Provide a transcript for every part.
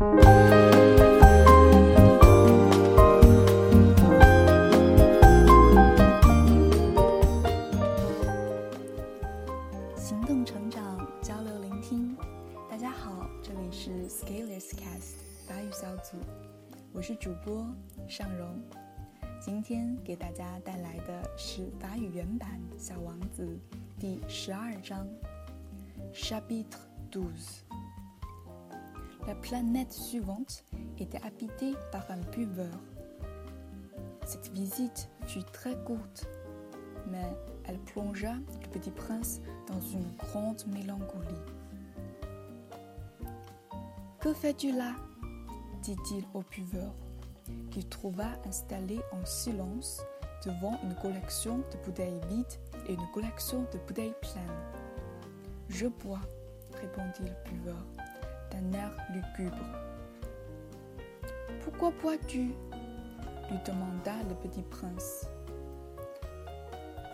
行动成长，交流聆听。大家好，这里是 Scalers Cast 法语小组，我是主播尚荣。今天给大家带来的是法语原版《小王子》第十二章，Chapitre douze。La planète suivante était habitée par un buveur. Cette visite fut très courte, mais elle plongea le petit prince dans une grande mélancolie. Que fais-tu là? dit-il au buveur, qu'il trouva installé en silence devant une collection de bouteilles vides et une collection de bouteilles pleines. Je bois, répondit le buveur d'un air lugubre. Pourquoi bois-tu? lui demanda le petit prince.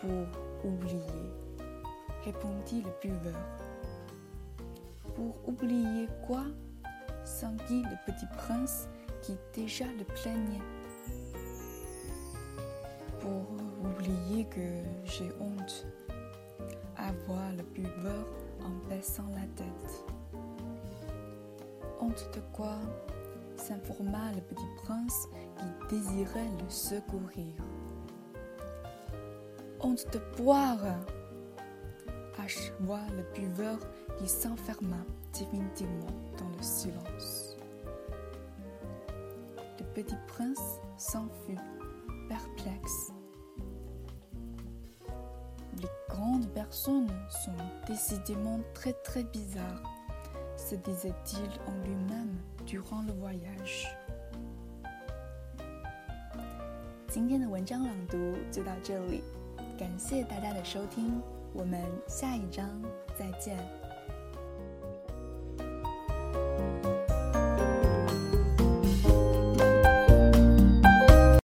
Pour oublier, répondit le buveur. Pour oublier quoi? s'enquit le petit prince qui déjà le plaignait. Pour oublier que j'ai honte, avoua le buveur en baissant la tête. Honte de quoi? S'informa le petit prince qui désirait le secourir. Honte de boire acheva le buveur qui s'enferma définitivement dans le silence. Le petit prince s'enfuit, perplexe. Les grandes personnes sont décidément très très bizarres, se disait-il en lui-même durant le voyage. 今天的文章朗读就到这里，感谢大家的收听，我们下一章再见。